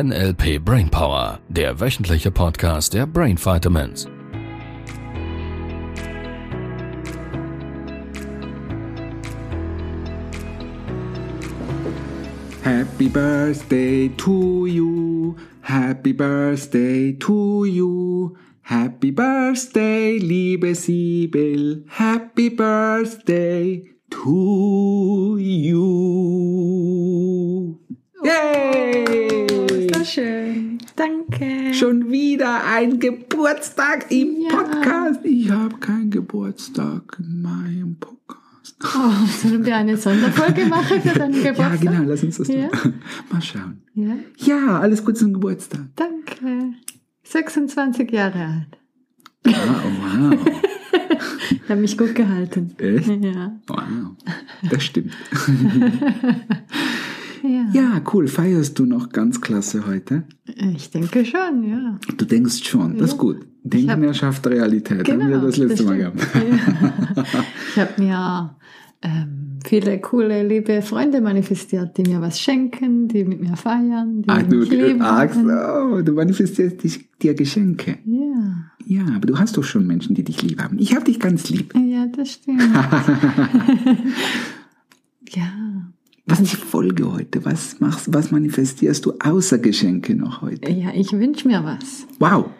NLP Brainpower, der wöchentliche Podcast der Brain Vitamins. Happy Birthday to you, Happy Birthday to you, Happy Birthday, liebe Sibyl, Happy Birthday to you. Yay! Schön. Danke. Schon wieder ein Geburtstag im Ja. Podcast. Ich habe keinen Geburtstag in meinem Podcast. Oh, sollen wir eine Sonderfolge machen für deinen Ja, Geburtstag? genau, lass uns das Ja. Mal schauen. Ja, Ja, alles Gute zum Geburtstag. danke. 26 Jahre alt. Wow, wow. Ich habe mich gut gehalten. Echt? Ja. Wow, das stimmt. Ja. Ja, cool. Feierst du noch ganz klasse heute? Ich denke schon, ja. Du denkst schon, das ist gut. Denken hab- erschafft Realität. Haben wir das letzte Mal stimmt. gehabt. Ja. Ich habe mir ähm, viele coole, liebe Freunde manifestiert, die mir was schenken, die mit mir feiern, die Ach, du, mich lieben. ach, haben. so, du manifestierst dich, dir Geschenke. Ja. Ja, aber du hast doch schon Menschen, die dich lieb haben. Ich habe dich ganz lieb. ja, das stimmt. ja. Was ist die Folge heute? Was machst, was manifestierst du außer Geschenke noch heute? Ja, ich wünsche mir was. Wow.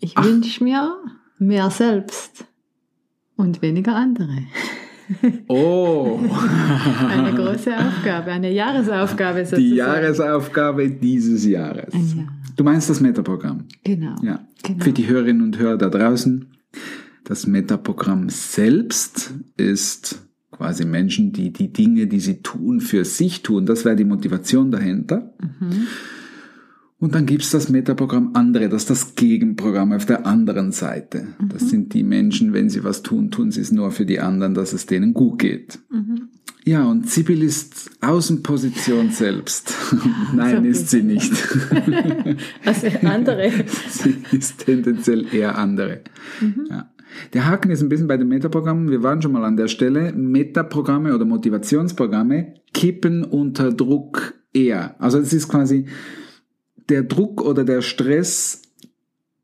Ich wünsche mir mehr selbst und weniger andere. Oh. Eine große Aufgabe, eine Jahresaufgabe sozusagen. Die Jahresaufgabe dieses Jahres. Ja. Du meinst das Metaprogramm? Genau. Ja. Genau. Für die Hörerinnen und Hörer da draußen, das Metaprogramm selbst ist quasi Menschen, die die Dinge, die sie tun, für sich tun. Das wäre die Motivation dahinter. Mhm. Und dann gibt's das Metaprogramm andere, das ist das Gegenprogramm auf der anderen Seite. Mhm. Das sind die Menschen, wenn sie was tun, tun sie es nur für die anderen, dass es denen gut geht. Mhm. Ja, und Sibyl ist Außenposition selbst. Nein, so ist sie nicht. Also andere. Sie ist tendenziell eher andere. Mhm. Ja. Der Haken ist ein bisschen bei den Metaprogrammen. Wir waren schon mal an der Stelle. Metaprogramme oder Motivationsprogramme kippen unter Druck eher. Also es ist quasi der Druck oder der Stress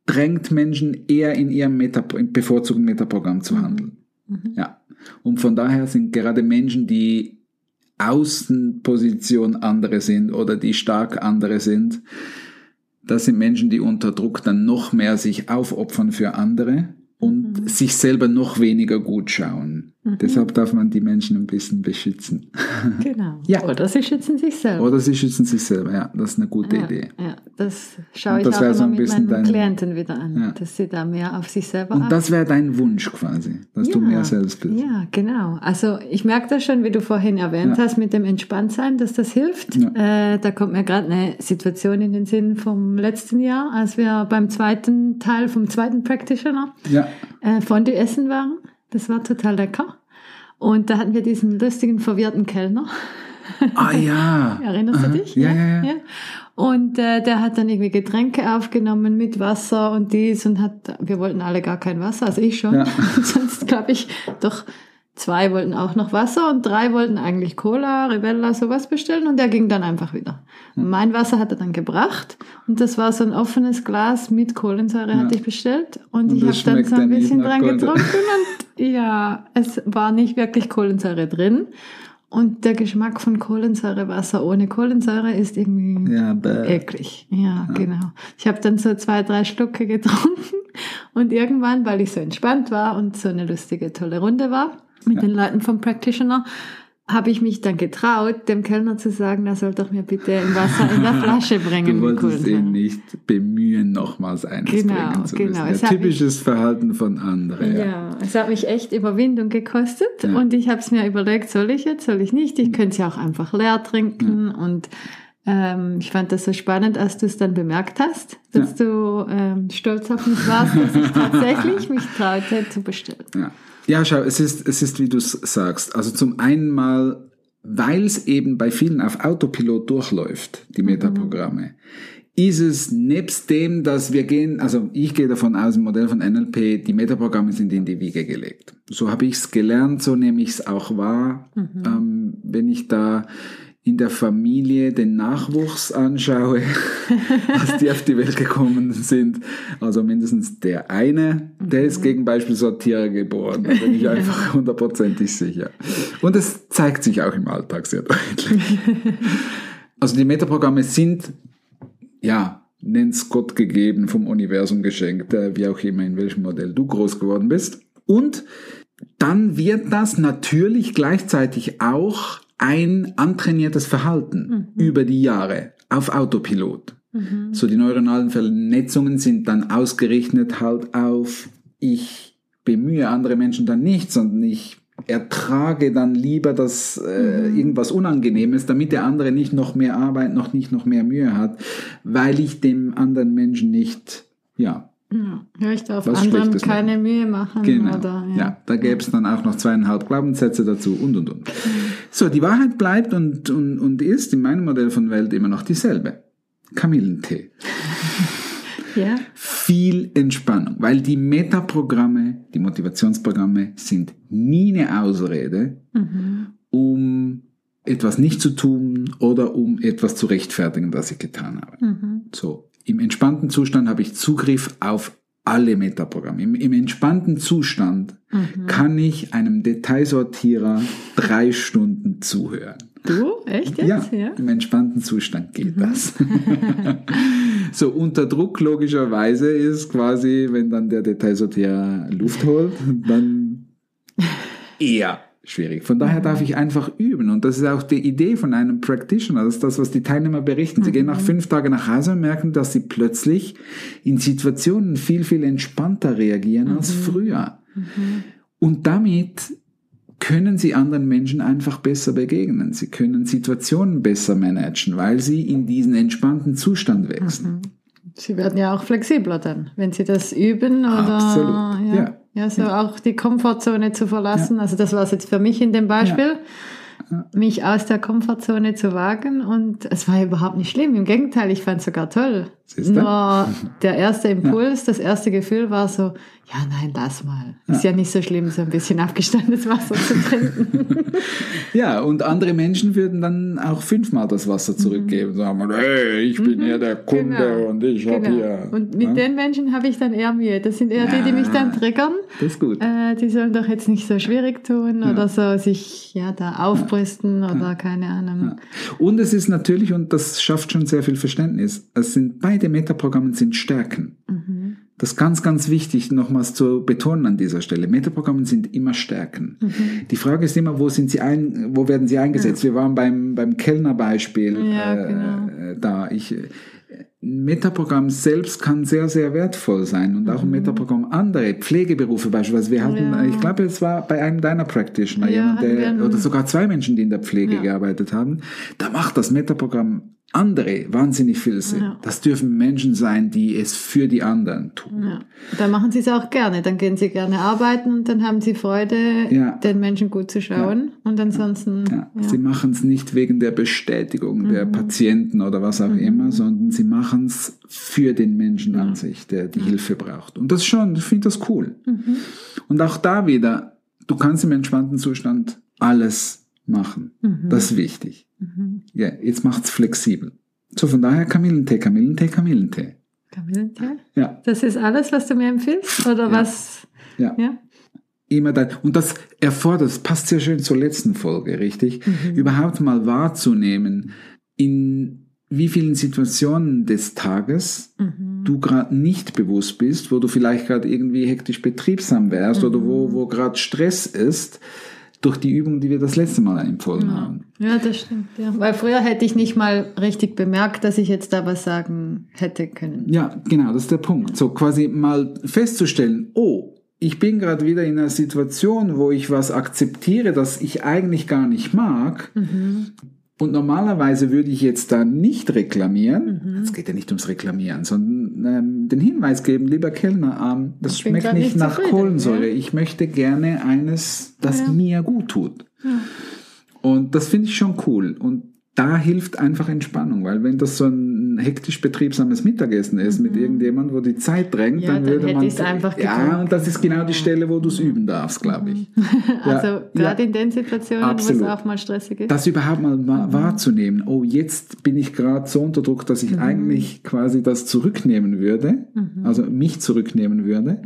drängt Menschen eher in ihrem Meta, im bevorzugten Metaprogramm zu handeln. Ja. Und von daher sind gerade Menschen, die Außenposition andere sind oder die stark andere sind, das sind Menschen, die unter Druck dann noch mehr sich aufopfern für andere und sich selber noch weniger gut schauen. Deshalb darf man die Menschen ein bisschen beschützen. Genau. Ja. Oder sie schützen sich selber. Oder sie schützen sich selber, ja, das ist eine gute ja, Idee. ja, das schaue ich das auch immer so ein mit meinen dein- Klienten wieder an, Ja. dass sie da mehr auf sich selber Und achten. das wäre dein Wunsch quasi, dass du Ja. mehr selbst bist. Ja, genau. Also ich merke das schon, wie du vorhin erwähnt Ja. hast, mit dem Entspanntsein, dass das hilft. Ja. Äh, da kommt mir gerade eine Situation in den Sinn vom letzten Jahr, als wir beim zweiten Teil vom zweiten Practitioner Ja, äh, Fondue essen waren. Das war total lecker. Und da hatten wir diesen lustigen, verwirrten Kellner. ah ja. Erinnerst Aha. du dich? Ja, ja, ja. Und äh, der hat dann irgendwie Getränke aufgenommen mit Wasser und dies und hat, wir wollten alle gar kein Wasser, also ich schon. Ja. Sonst glaube ich, doch zwei wollten auch noch Wasser und drei wollten eigentlich Cola, Rivella, sowas bestellen und der ging dann einfach wieder. Mein Wasser hat er dann gebracht und das war so ein offenes Glas mit Kohlensäure hatte ich bestellt und, Und ich habe dann so ein bisschen dran getrunken und ja, es war nicht wirklich Kohlensäure drin. Und der Geschmack von Kohlensäurewasser ohne Kohlensäure ist irgendwie Ja, eklig. Ja, genau. Ich habe dann so zwei, drei Schlucke getrunken und irgendwann, weil ich so entspannt war und so eine lustige, tolle Runde war mit den Leuten vom Practitioner, habe ich mich dann getraut, dem Kellner zu sagen, er soll doch mir bitte ein Wasser in der Flasche bringen. Du wolltest ihn nicht bemühen, nochmals eines Genau, bringen zu genau. müssen. Es Ja, typisches Verhalten von anderen. Ja. Ja, es hat mich echt Überwindung gekostet Ja. und ich habe es mir überlegt, soll ich jetzt, soll ich nicht? Ich könnte es ja auch einfach leer trinken und ähm, ich fand das so spannend, als du es dann bemerkt hast, dass du ähm, stolz auf mich warst, dass ich tatsächlich mich traute zu bestellen. Ja. ja, schau, es ist, es ist, wie du es sagst. Also zum einen mal, weil es eben bei vielen auf Autopilot durchläuft, die Metaprogramme, ist es nebst dem, dass wir gehen, also ich gehe davon aus, im Modell von NLP, die Metaprogramme sind in die Wiege gelegt. So habe ich es gelernt, so nehme ich es auch wahr, ähm, wenn ich da in der Familie den Nachwuchs anschaue, als die auf die Welt gekommen sind, also mindestens der eine, der ist gegen Beispiel Sortierer geboren, da bin ich einfach hundertprozentig sicher. Und es zeigt sich auch im Alltag sehr deutlich. Also die Metaprogramme sind, ja, nenn's Gott gegeben, vom Universum geschenkt, äh, wie auch immer, in welchem Modell du groß geworden bist. Und dann wird das natürlich gleichzeitig auch ein antrainiertes Verhalten mhm. über die Jahre auf Autopilot. Mhm. So die neuronalen Vernetzungen sind dann ausgerichtet halt auf, ich bemühe andere Menschen dann nicht, sondern ich ertrage dann lieber das äh, mhm. irgendwas Unangenehmes, damit der andere nicht noch mehr Arbeit, noch nicht noch mehr Mühe hat, weil ich dem anderen Menschen nicht, ja, ja, ich darf anderen keine. Mühe machen. Genau. Oder, ja. ja da gäbe es dann auch noch zweieinhalb Glaubenssätze dazu und und und. So, die Wahrheit bleibt und, und, und ist in meinem Modell von Welt immer noch dieselbe. Kamillentee. ja. Viel Entspannung, weil die Metaprogramme, die Motivationsprogramme sind nie eine Ausrede, mhm. um etwas nicht zu tun oder um etwas zu rechtfertigen, was ich getan habe. Mhm. So, im entspannten Zustand habe ich Zugriff auf alle Metaprogramme. Im, Im, entspannten Zustand mhm. kann ich einem Detailsortierer drei Stunden zuhören. Du? Echt jetzt? Ja, ja. im entspannten Zustand geht mhm. das. so unter Druck logischerweise ist quasi, wenn dann der Detailsortierer Luft holt, dann eher schwierig. Von daher darf ich einfach üben. Und das ist auch die Idee von einem Practitioner. Das ist das, was die Teilnehmer berichten. Sie mhm. gehen nach fünf Tagen nach Hause und merken, dass sie plötzlich in Situationen viel, viel entspannter reagieren mhm. als früher. Mhm. Und damit können sie anderen Menschen einfach besser begegnen. Sie können Situationen besser managen, weil sie in diesen entspannten Zustand wechseln. Mhm. Sie werden ja auch flexibler dann, wenn sie das üben oder Absolut. ja. ja. Ja, so ja. auch die Komfortzone zu verlassen. Ja. Also das war es jetzt für mich in dem Beispiel. Ja. Mich aus der Komfortzone zu wagen und es war überhaupt nicht schlimm. Im Gegenteil, ich fand es sogar toll. Nur der erste Impuls, das erste Gefühl war so, ja, nein, lass mal. Ist ja, ja nicht so schlimm, so ein bisschen abgestandenes Wasser zu trinken. ja, und andere Menschen würden dann auch fünfmal das Wasser mhm. zurückgeben. Sagen, hey, ich bin mhm. ja der Kunde genau. und ich genau. habe hier. Und mit ja? den Menschen habe ich dann eher Mühe. Das sind eher ja, die, die mich dann triggern. Das ist gut. Äh, die sollen doch jetzt nicht so schwierig tun oder so sich ja da aufbrüsten oder keine Ahnung. Und es ist natürlich, und das schafft schon sehr viel Verständnis, es sind beide Metaprogramme sind Stärken. Mhm. Das ist ganz, ganz wichtig, nochmals zu betonen an dieser Stelle. Metaprogramme sind immer Stärken. Mhm. Die Frage ist immer, wo sind sie ein, wo werden sie eingesetzt? Ja. Wir waren beim, beim Kellnerbeispiel ja, äh, genau. da. Ich, Metaprogramm selbst kann sehr, sehr wertvoll sein und auch ein mhm. Metaprogramm andere Pflegeberufe beispielsweise. Wir hatten, ja. ich glaube, es war bei einem deiner Practitioner, ja, jemand, der, oder sogar zwei Menschen, die in der Pflege ja. gearbeitet haben. Da macht das Metaprogramm andere wahnsinnig viel Sinn. Ja. Das dürfen Menschen sein, die es für die anderen tun. Ja. Dann machen sie es auch gerne. Dann gehen sie gerne arbeiten und dann haben sie Freude, ja. den Menschen gut zu schauen. Und ansonsten. Sie machen es nicht wegen der Bestätigung mhm. der Patienten oder was auch mhm. immer, sondern sie machen es für den Menschen an sich, der die Hilfe braucht. Und das schon, ich finde das cool. Mhm. Und auch da wieder, du kannst im entspannten Zustand alles machen. Mhm. Das ist wichtig. Mhm. Ja, jetzt macht's flexibel. So, von daher Kamillentee, Kamillentee, Kamillentee. Kamillentee? Ja. Das ist alles, was du mir empfiehlst? Oder ja. was? Ja. ja. Immer da. Und das erfordert, das passt sehr schön zur letzten Folge, richtig? Mhm. Überhaupt mal wahrzunehmen, in wie vielen Situationen des Tages mhm. du gerade nicht bewusst bist, wo du vielleicht gerade irgendwie hektisch betriebsam wärst oder wo, mhm. wo gerade Stress ist durch die Übung, die wir das letzte Mal empfohlen ja. haben. Ja, das stimmt. Ja. Weil früher hätte ich nicht mal richtig bemerkt, dass ich jetzt da was sagen hätte können. Ja, genau, das ist der Punkt. So quasi mal festzustellen, oh, ich bin gerade wieder in einer Situation, wo ich was akzeptiere, das ich eigentlich gar nicht mag. Mhm. Und normalerweise würde ich jetzt da nicht reklamieren. Mhm. Es geht ja nicht ums Reklamieren, sondern ähm, den Hinweis geben, lieber Kellner, ähm, das ich schmeckt nicht, nach Kohlensäure. Ja? Ich möchte gerne eines, das ja. mir gut tut. Ja. Und das finde ich schon cool. Und da hilft einfach Entspannung, weil wenn das so ein hektisch betriebsames Mittagessen ist mit irgendjemandem, wo die Zeit drängt, Ja, dann dann würde hätte man. einfach ja, und das ist genau die Stelle, wo du es üben darfst, glaube ich. Also Ja, gerade ja. in den Situationen, wo Absolut. es auch mal stressig ist. Das überhaupt mal wa- wahrzunehmen. Oh, jetzt bin ich gerade so unter Druck, dass ich eigentlich quasi das zurücknehmen würde, also mich zurücknehmen würde.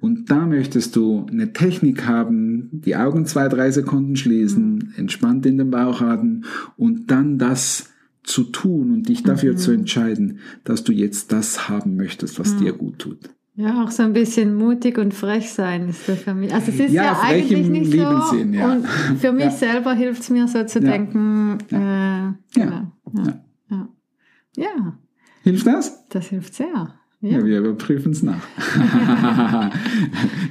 Und da möchtest du eine Technik haben, die Augen zwei, drei Sekunden schließen, entspannt in den Bauch atmen und dann das zu tun und dich dafür zu entscheiden, dass du jetzt das haben möchtest, was dir gut tut. Ja, auch so ein bisschen mutig und frech sein ist das für mich. Also es ist Ja, ja, eigentlich im nicht lieben so. Sinn, ja. Und für mich Ja. selber hilft es mir so zu denken, äh, Ja. genau. Ja. Ja. Hilft das? das hilft sehr. Ja, Ja. wir überprüfen es nach.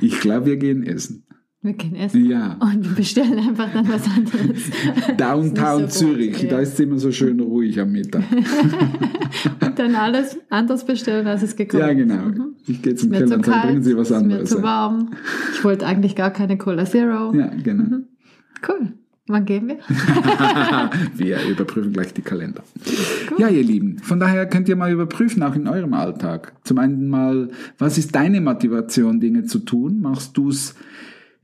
ich glaube, wir gehen essen. Wir gehen essen Ja. und bestellen einfach dann was anderes. Downtown so Zürich, ja. da ist es immer so schön ruhig am Mittag. und dann alles anders bestellen, als es gekommen Ja, ist. genau. Mhm. Ich gehe zum Keller und sage, bringen Sie was ist mir anderes. zu warm. Ich wollte eigentlich gar keine Cola Zero. Ja, genau. Cool. Wann gehen wir? wir überprüfen gleich die Kalender. Ja, ihr Lieben, von daher könnt ihr mal überprüfen, auch in eurem Alltag. Zum einen mal, was ist deine Motivation, Dinge zu tun? Machst du es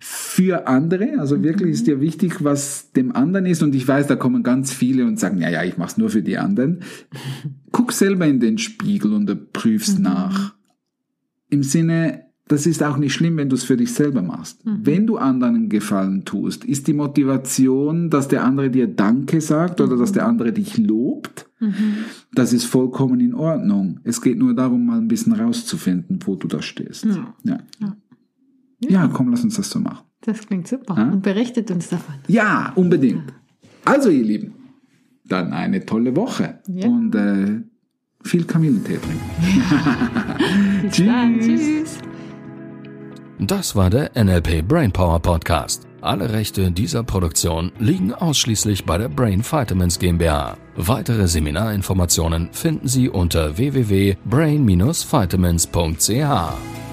für andere? Also wirklich ist dir wichtig, was dem anderen ist. Und ich weiß, da kommen ganz viele und sagen, ja, ja, ich mache es nur für die anderen. Guck selber in den Spiegel und prüfst nach. Im Sinne, das ist auch nicht schlimm, wenn du es für dich selber machst. Wenn du anderen einen Gefallen tust, ist die Motivation, dass der andere dir Danke sagt oder dass der andere dich lobt. Das ist vollkommen in Ordnung. Es geht nur darum, mal ein bisschen rauszufinden, wo du da stehst. Ja. Ja. Ja, komm, lass uns das so machen. Das klingt super. Ja. Und berichtet uns davon. Ja, unbedingt. Also, ihr Lieben, dann eine tolle Woche Ja. und äh, viel Kamillentee trinken. Bis dann. Tschüss. Das war der NLP Brainpower Podcast. Alle Rechte dieser Produktion liegen ausschließlich bei der Brain Vitamins GmbH. Weitere Seminarinformationen finden Sie unter www.brain-vitamins.ch.